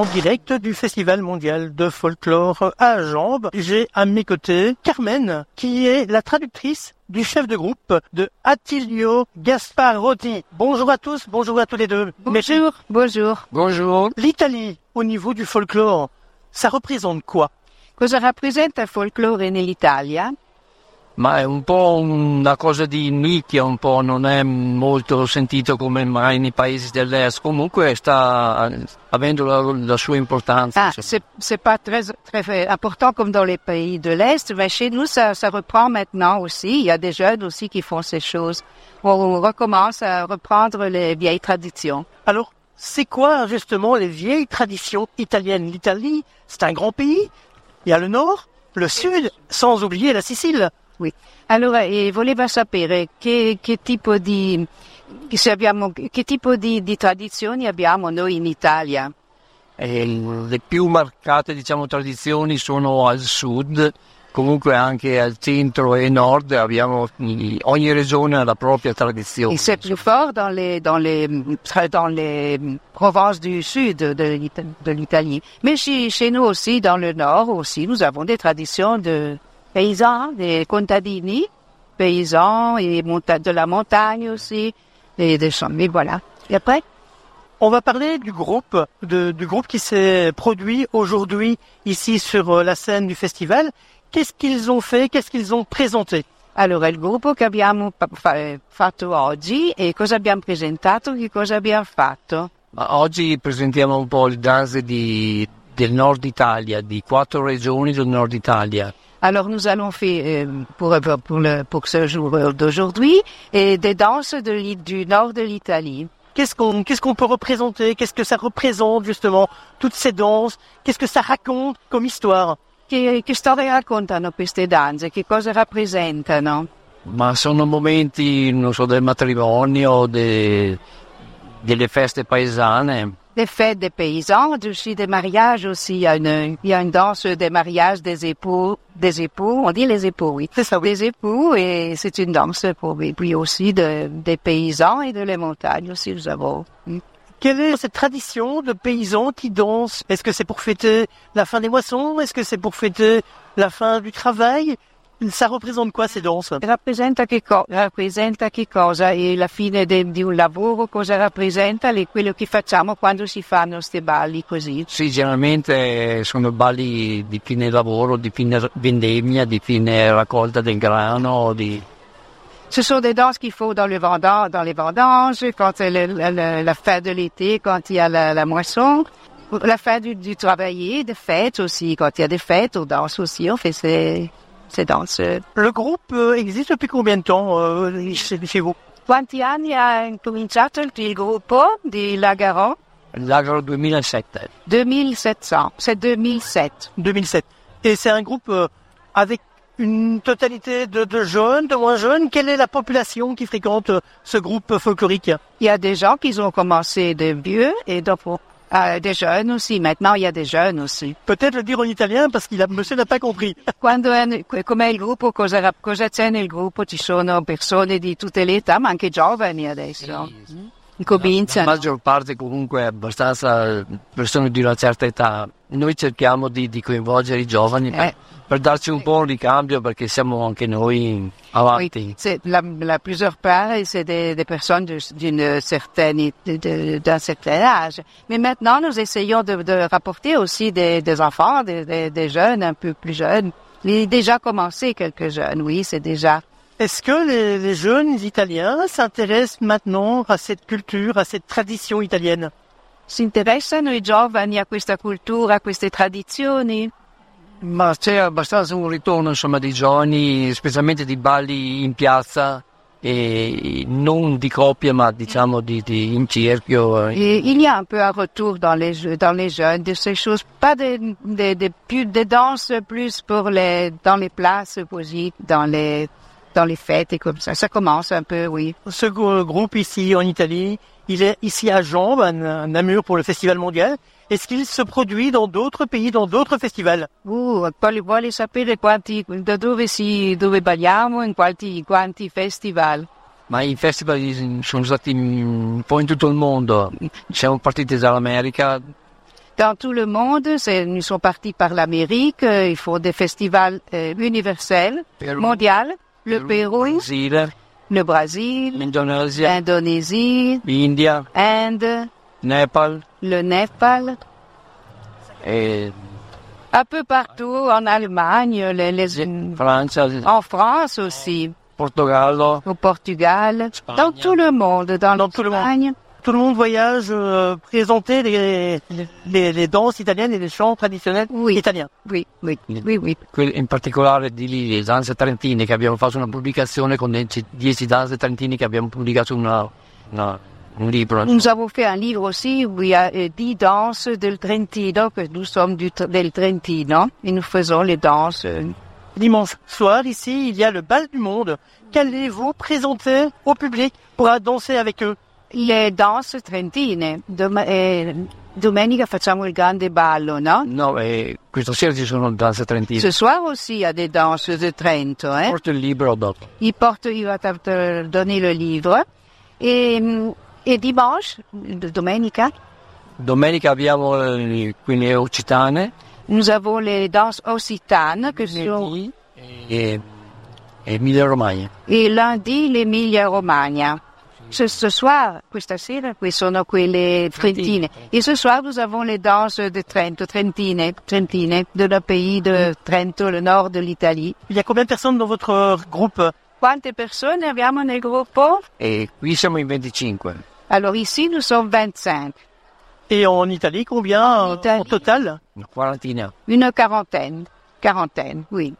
en direct du Festival mondial de folklore à Jambes. J'ai à mes côtés Carmen, qui est la traductrice du chef de groupe de Attilio Gasparotti. Bonjour à tous, bonjour à tous les deux. Bonjour, bonjour. Bonjour. L'Italie, au niveau du folklore, ça représente quoi? Cosa rappresenta il folklore nell'Italia? Ma è un po' una cosa di nicchia, un po' non è molto sentito come mai nei paesi dell'est. Comunque sta avendo la, la sua importanza. Ah, c'est, c'est pas très, très important comme dans les pays de l'Est, mais chez nous, ça, ça reprend maintenant aussi. Il y a des jeunes aussi qui font ces choses. On recommence à reprendre les vieilles traditions. Alors, c'est quoi justement les vieilles traditions italiennes? L'Italie, c'est un grand pays. Il y a le nord, le sud, sans oublier la Sicile. Oui. Allora, eh, voleva sapere che, che tipo di, se abbiamo, che tipo di, di tradizioni abbiamo noi in Italia. E le più marcate diciamo, tradizioni sono al sud, comunque anche al centro e nord abbiamo, ogni regione ha la propria tradizione. Et c'est plus fort dans les, dans les, dans les provinces du sud de, de l'Italie. Mais chez, chez nous aussi, dans le nord aussi, nous avons des traditions de paysans, des contadini, paysans et de la montagne aussi, et des champs. Mais voilà. Et après? On va parler du groupe, de, du groupe qui s'est produit aujourd'hui ici sur euh, la scène du festival. Qu'est-ce qu'ils ont fait? Qu'est-ce qu'ils ont présenté? Allora, il gruppo che abbiamo fatto oggi e cosa abbiamo presentato, che cosa abbiamo fatto? Oggi presentiamo un po' il danze di, del nord Italia, di quattro regioni del nord Italia. Alors nous allons faire euh, pour, pour, le, pour ce jour d'aujourd'hui et des danses de, du nord de l'Italie. Qu'est-ce qu'on qu'est-ce qu'on peut représenter? Qu'est-ce que ça représente justement toutes ces danses? Qu'est-ce que ça raconte comme histoire? Che, che storia raccontano queste danze? Che cosa rappresentano? Ma sono momenti, non so, del matrimonio, de, delle feste paesane. Des fêtes des paysans, aussi des mariages aussi. Il y a une, il y a une danse des mariages des époux, des époux, on dit les époux, oui. C'est ça, oui. Des époux et c'est une danse pour, et puis aussi de, des paysans et de les montagnes aussi, nous avons. Quelle est cette tradition de paysans qui dansent? Est-ce que c'est pour fêter la fin des moissons? Est-ce que c'est pour fêter la fin du travail? Ça représente quoi ces danses Rappresenta che, co- rappresenta che cosa e la fine de- di un lavoro, cosa rappresenta le- quello che facciamo quando si fanno questi balli così. Sì, generalmente sono balli di fine lavoro, di fine vendemmia, di fine raccolta del grano, di... Ce sont des danses qu'il faut dans, le vendan, dans les vendanges, quand c'est le- le- la fin de l'été, quand il y a la, la moisson. La fin du, du travailler, des fêtes aussi. Quand il y a des fêtes, on danse aussi, on fait ces, Le groupe euh, existe depuis combien de temps euh, chez, vous? Quanti anni ha incominciato il, gruppo di Lagaron? L'agro 2007. 2700, c'est 2007. 2007. Et c'est un groupe euh, avec une totalité de, de jeunes, de moins jeunes. Quelle est la population qui fréquente ce groupe folklorique? Il y a des gens qui ont commencé de vieux et de, euh, des jeunes aussi. Maintenant, il y a des jeunes aussi. Peut-être le dire en italien parce qu'il a, monsieur n'a pas compris. Quando è, com'è il gruppo, cosa, cosa c'è nel gruppo? Ci sono persone di tutte le età, ma anche giovani adesso. La Cominciano. maggior parte comunque è abbastanza persone di una certa età. Noi cerchiamo di, di coinvolgere i giovani per, Eh. per darci un po' un ricambio perché siamo anche noi avanti. Oui, la, la plusieurs part, c'est des, des personnes d'un certain âge. Mais maintenant, nous essayons de, de rapporter aussi des, des enfants, des, des, des jeunes un peu plus jeunes. Il est déjà commencé quelques jeunes, oui, c'est déjà. Est-ce que les, les jeunes Italiens s'intéressent maintenant à cette culture, à cette tradition italienne? Si interessano i giovani a questa cultura, a queste tradizioni? Ma c'è abbastanza un ritorno insomma dei giovani, specialmente di balli in piazza, e non di coppia ma diciamo di, di- in cerchio. Et il y a un peu un retour dans les, dans les jeunes de ces choses, pas des des des plus des danses plus pour les dans les places dans les dans les fêtes et comme ça. Ça commence un peu, oui. Ce gr- groupe ici en Italie, il est ici à Jambes, à Namur pour le festival mondial. Est-ce qu'il se produit dans d'autres pays, dans d'autres festivals? Uh, vuole, vuole sapere quanti, da dove si, dove balliamo, in quanti, quanti festival. Ma i festival sono stati un po' in tutto il mondo. Siamo partiti dall'America, Dans tout le monde, nous sommes partis par l'Amérique, euh, il faut des festivals euh, universels, mondiaux, le Pérou, le Brésil, l'Indonesia, l'Indonésie, l'India, Inde, Népal le Népal, et un peu partout, en Allemagne, les, les- Francia, en France aussi, Portogallo. au Portugal, dans tout le monde, dans, Dans tout le monde. l'Espagne. Tout le monde voyage euh, présenter les, les, les danses italiennes et les chants traditionnels Oui. italiens. Oui, oui, oui, oui. Quel- in particolare di lì, le danze trentine, che abbiamo fatto una pubblicazione con le 10 danze trentine che abbiamo pubblicato una, una- un libro. Nous avons fait un livre aussi où il y a euh, dix danses del Trentino, que nous sommes du, del Trentino, et nous faisons les danses. euh, Dimanche soir, ici, il y a le bal du monde. Qu'allez-vous présenter au public pour danser avec eux? Le danze trentine. Dom- eh, domenica facciamo il grande ballo, no? No, e questa sera ci sono danze trentine. Ce soir aussi, il a des danses de Trento. Hein? Porto il libro dopo. Il porte, il va te- te donner le livre. Et, hum, et dimanche, domenica, Domenica abbiamo eh, quindi le occitane nous avons les danses occitanes, que sont, e, e Emilia Romagna. et lundi l'Emilia Romagna. Ce, ce soir, questa sera, qui sono quelle trentine. Et ce soir, nous avons les danses de Trento, trentine, trentine, de le pays de Trento, le nord de l'Italie. Il y a combien de personnes dans votre euh, groupe? Quante persone abbiamo nel gruppo? E qui siamo in 25. Alors ici, nous sommes 25, Et en Italie, combien euh, Italie. en total? Una quarantina. une quarantaine, quarantaine, oui.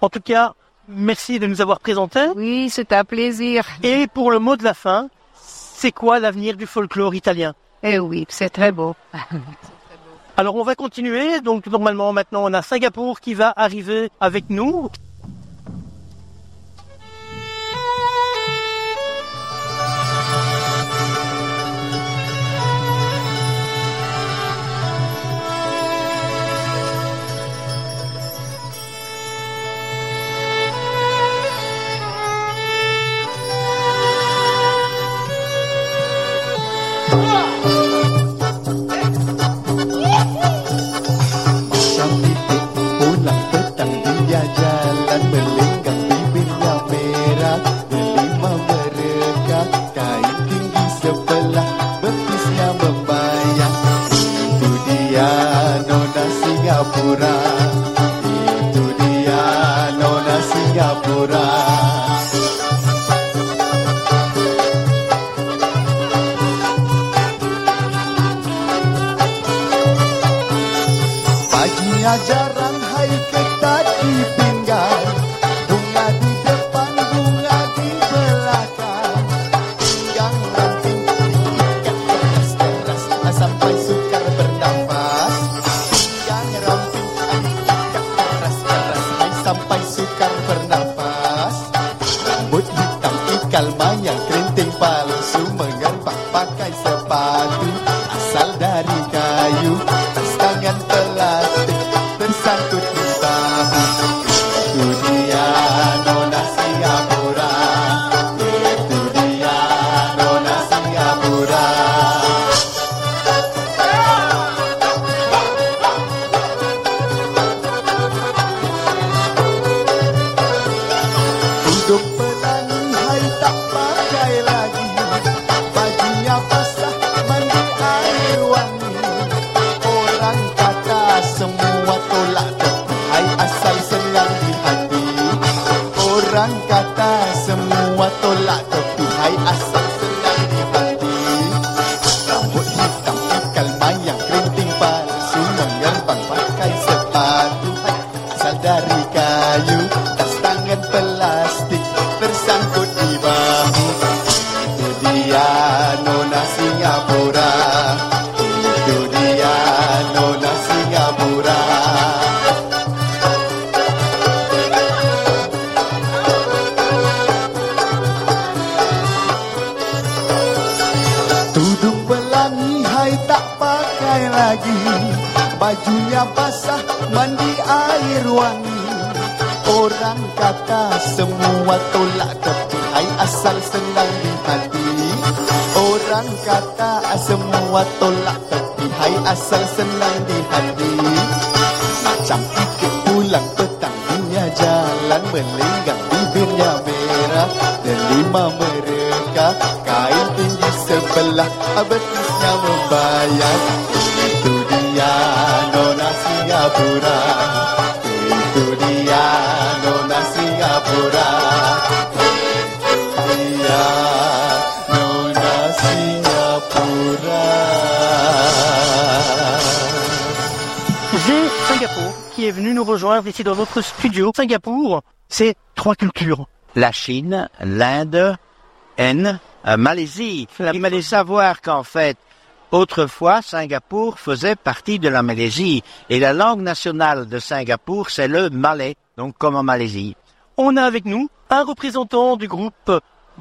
En tout cas, merci de nous avoir présentés. Oui, c'est un plaisir. Et pour le mot de la fin, c'est quoi l'avenir du folklore italien? Eh oui, c'est très beau. Alors on va continuer. Donc normalement maintenant on a Singapour qui va arriver avec nous. 四 wangi Orang kata semua tolak tepi Hai asal senang di hati. Orang kata semua tolak tepi Hai asal senang di hati. Macam ikan pulang petang Dia jalan melenggang Bibirnya merah. Delima mereka Kain tinggi sebelah Betisnya membayar nous rejoindre ici dans notre studio. Singapour, c'est trois cultures. la Chine, l'Inde, N, euh, Malaisie. Il fallait savoir qu'en fait, autrefois, Singapour faisait partie de la Malaisie. Et la langue nationale de Singapour, c'est le malais, donc comme en Malaisie. On a avec nous un représentant du groupe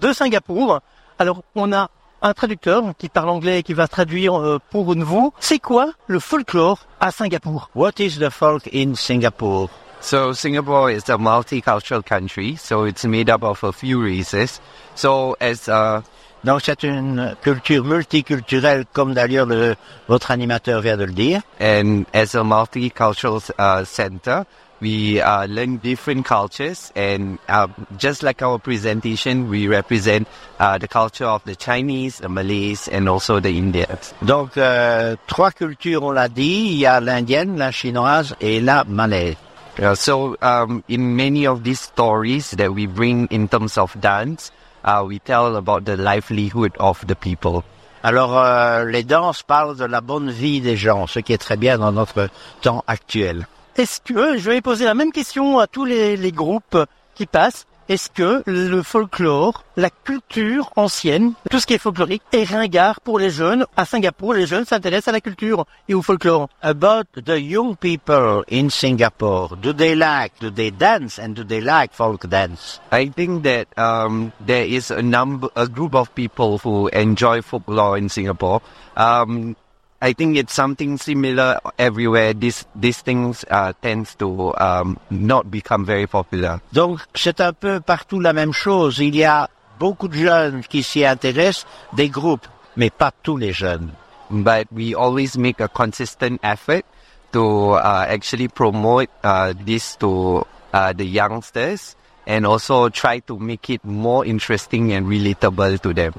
de Singapour. Alors, on a un traducteur qui parle anglais et qui va traduire euh, pour vous. C'est quoi le folklore à Singapour? What is the folk in Singapore? So Singapore is a multicultural country, so it's made up of a few races. So as uh, Donc c'est une culture multiculturelle, comme d'ailleurs le- votre animateur vient de le dire. and as a multicultural uh, center, we uh, learn different cultures, and uh, just like our presentation, we represent uh, the culture of the Chinese, the Malays, and also the Indians. Donc euh, trois cultures, on l'a dit. Il y a l'indienne, la chinoise et la malaise. Uh, so um, in many of these stories that we bring in terms of dance, uh, we tell about the livelihood of the people. Alors, euh, les danses parlent de la bonne vie des gens, ce qui est très bien dans notre temps actuel. Est-ce que, je vais poser la même question à tous les, les groupes qui passent, est-ce que le folklore, la culture ancienne, tout ce qui est folklorique, est ringard pour les jeunes À Singapour, les jeunes s'intéressent à la culture et au folklore? About the young people in Singapore, do they like, do they dance and do they like folk dance? I think that um, there is a number, a group of people who enjoy folklore in Singapore. Um, I think it's something similar everywhere. This these things uh, tends to um, not become very popular. Donc, c'est un peu partout la même chose. Il y a beaucoup de jeunes qui s'y intéressent, des groupes, mais pas tous les jeunes. But we always make a consistent effort to uh, actually promote uh, this to uh, the youngsters and also try to make it more interesting and relatable to them.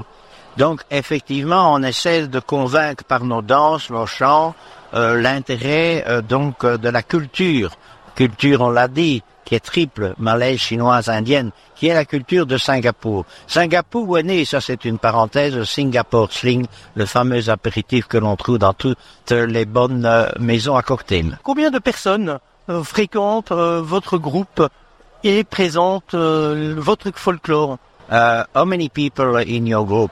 Donc, effectivement, on essaie de convaincre par nos danses, nos chants, euh, l'intérêt euh, donc euh, de la culture. Culture, on l'a dit, qui est triple, malaise, chinoise, indienne, qui est la culture de Singapour. Singapour est né, ça c'est une parenthèse, Singapore Sling, le fameux apéritif que l'on trouve dans toutes les bonnes euh, maisons à cocktail. Combien de personnes euh, fréquentent euh, votre groupe et présentent euh, votre folklore? Uh, how many people in your group?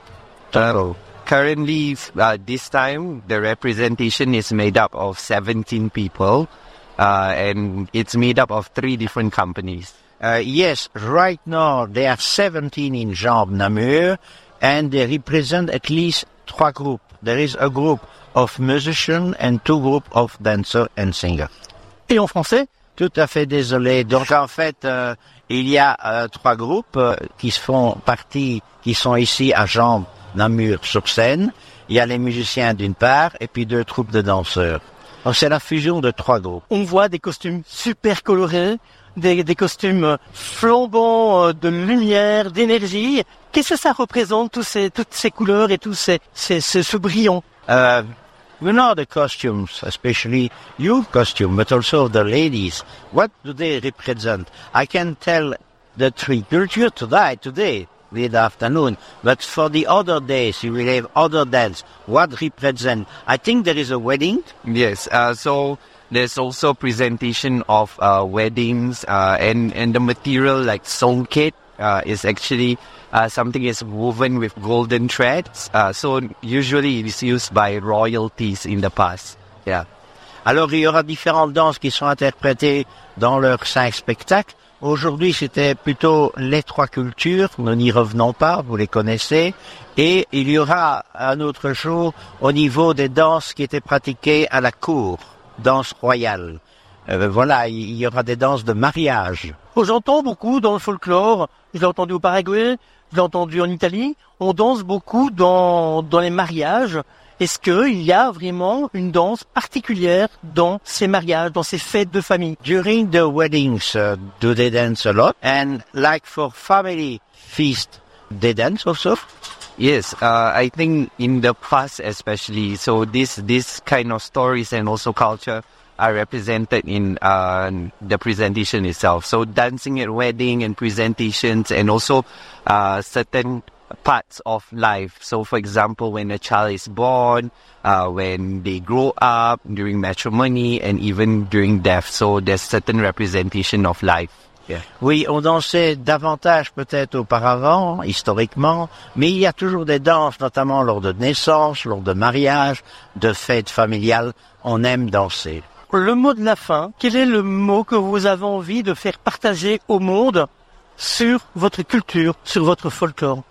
Total. Currently, uh, this time, the representation is made up of 17 people, uh, and it's made up of three different companies. Uh, yes, right now there are 17 in Jambe Namur and they represent at least three groups. There is a group of musicians and two groups of dancers and singers. Et en français? Tout à fait désolé. Donc en fait, euh, il y a euh, trois groupes euh, qui font partie, qui sont ici à Jambe Namur sur scène. Il y a les musiciens d'une part et puis deux troupes de danseurs. Donc c'est la fusion de trois groupes. on voit des costumes super colorés, des, des costumes euh, flambants euh, de lumière, d'énergie. Qu'est-ce que ça représente, tous ces, toutes ces couleurs et tous ces, ces, ce, ce brillant? Uh, we know the costumes, especially your costume, but also the ladies. What do they represent? I can tell the three culture today, today, mid afternoon, but for the other days, you will have other dance. What represent? I think there is a wedding. Yes, uh, so there's also presentation of uh, weddings, uh, and and the material like songket uh, is actually uh, something is woven with golden threads. Uh, so usually it is used by royalties in the past. Yeah. Alors, il y aura différentes danses qui sont interprétées dans leurs cinq spectacles. Aujourd'hui, c'était plutôt les trois cultures. Nous n'y revenons pas, vous les connaissez. Et il y aura un autre jour au niveau des danses qui étaient pratiquées à la cour, danse royale. Euh, voilà, il y aura des danses de mariage. J'entends beaucoup dans le folklore, je l'ai entendu au Paraguay, je l'ai entendu en Italie, on danse beaucoup dans, dans les mariages. Est-ce qu'il y a vraiment une danse particulière dans ces mariages, dans ces fêtes de famille? During the weddings, uh, do they dance a lot? And like for family feast, they dance also? Yes, uh, I think in the past especially, so this this kind of stories and also culture are represented in uh, the presentation itself. So dancing at wedding and presentations, and also uh, certain parts of life. So, for example, when a child is born, uh, when they grow up, during matrimony, and even during death. So there's certain representation of life. Yeah. Oui, on dansait davantage peut-être auparavant, historiquement, mais il y a toujours des danses, notamment lors de naissances, lors de mariages, de fêtes familiales. On aime danser. Le mot de la fin, quel est le mot que vous avez envie de faire partager au monde sur votre culture, sur votre folklore?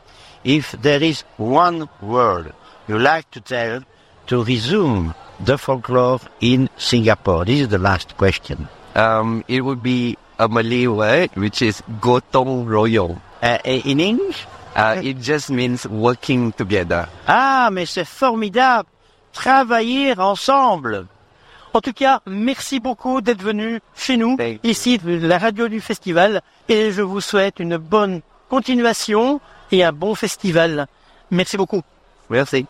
If there is one word you like to tell to resume the folklore in Singapore, this is the last question. Um, it would be a Malay word which is gotong royong. Uh, in English? Uh, it just means working together. Ah, mais c'est formidable. Travailler ensemble. En tout cas, merci beaucoup d'être venu chez nous, ici, de la radio du festival, et je vous souhaite une bonne continuation et un bon festival. Merci beaucoup. Merci.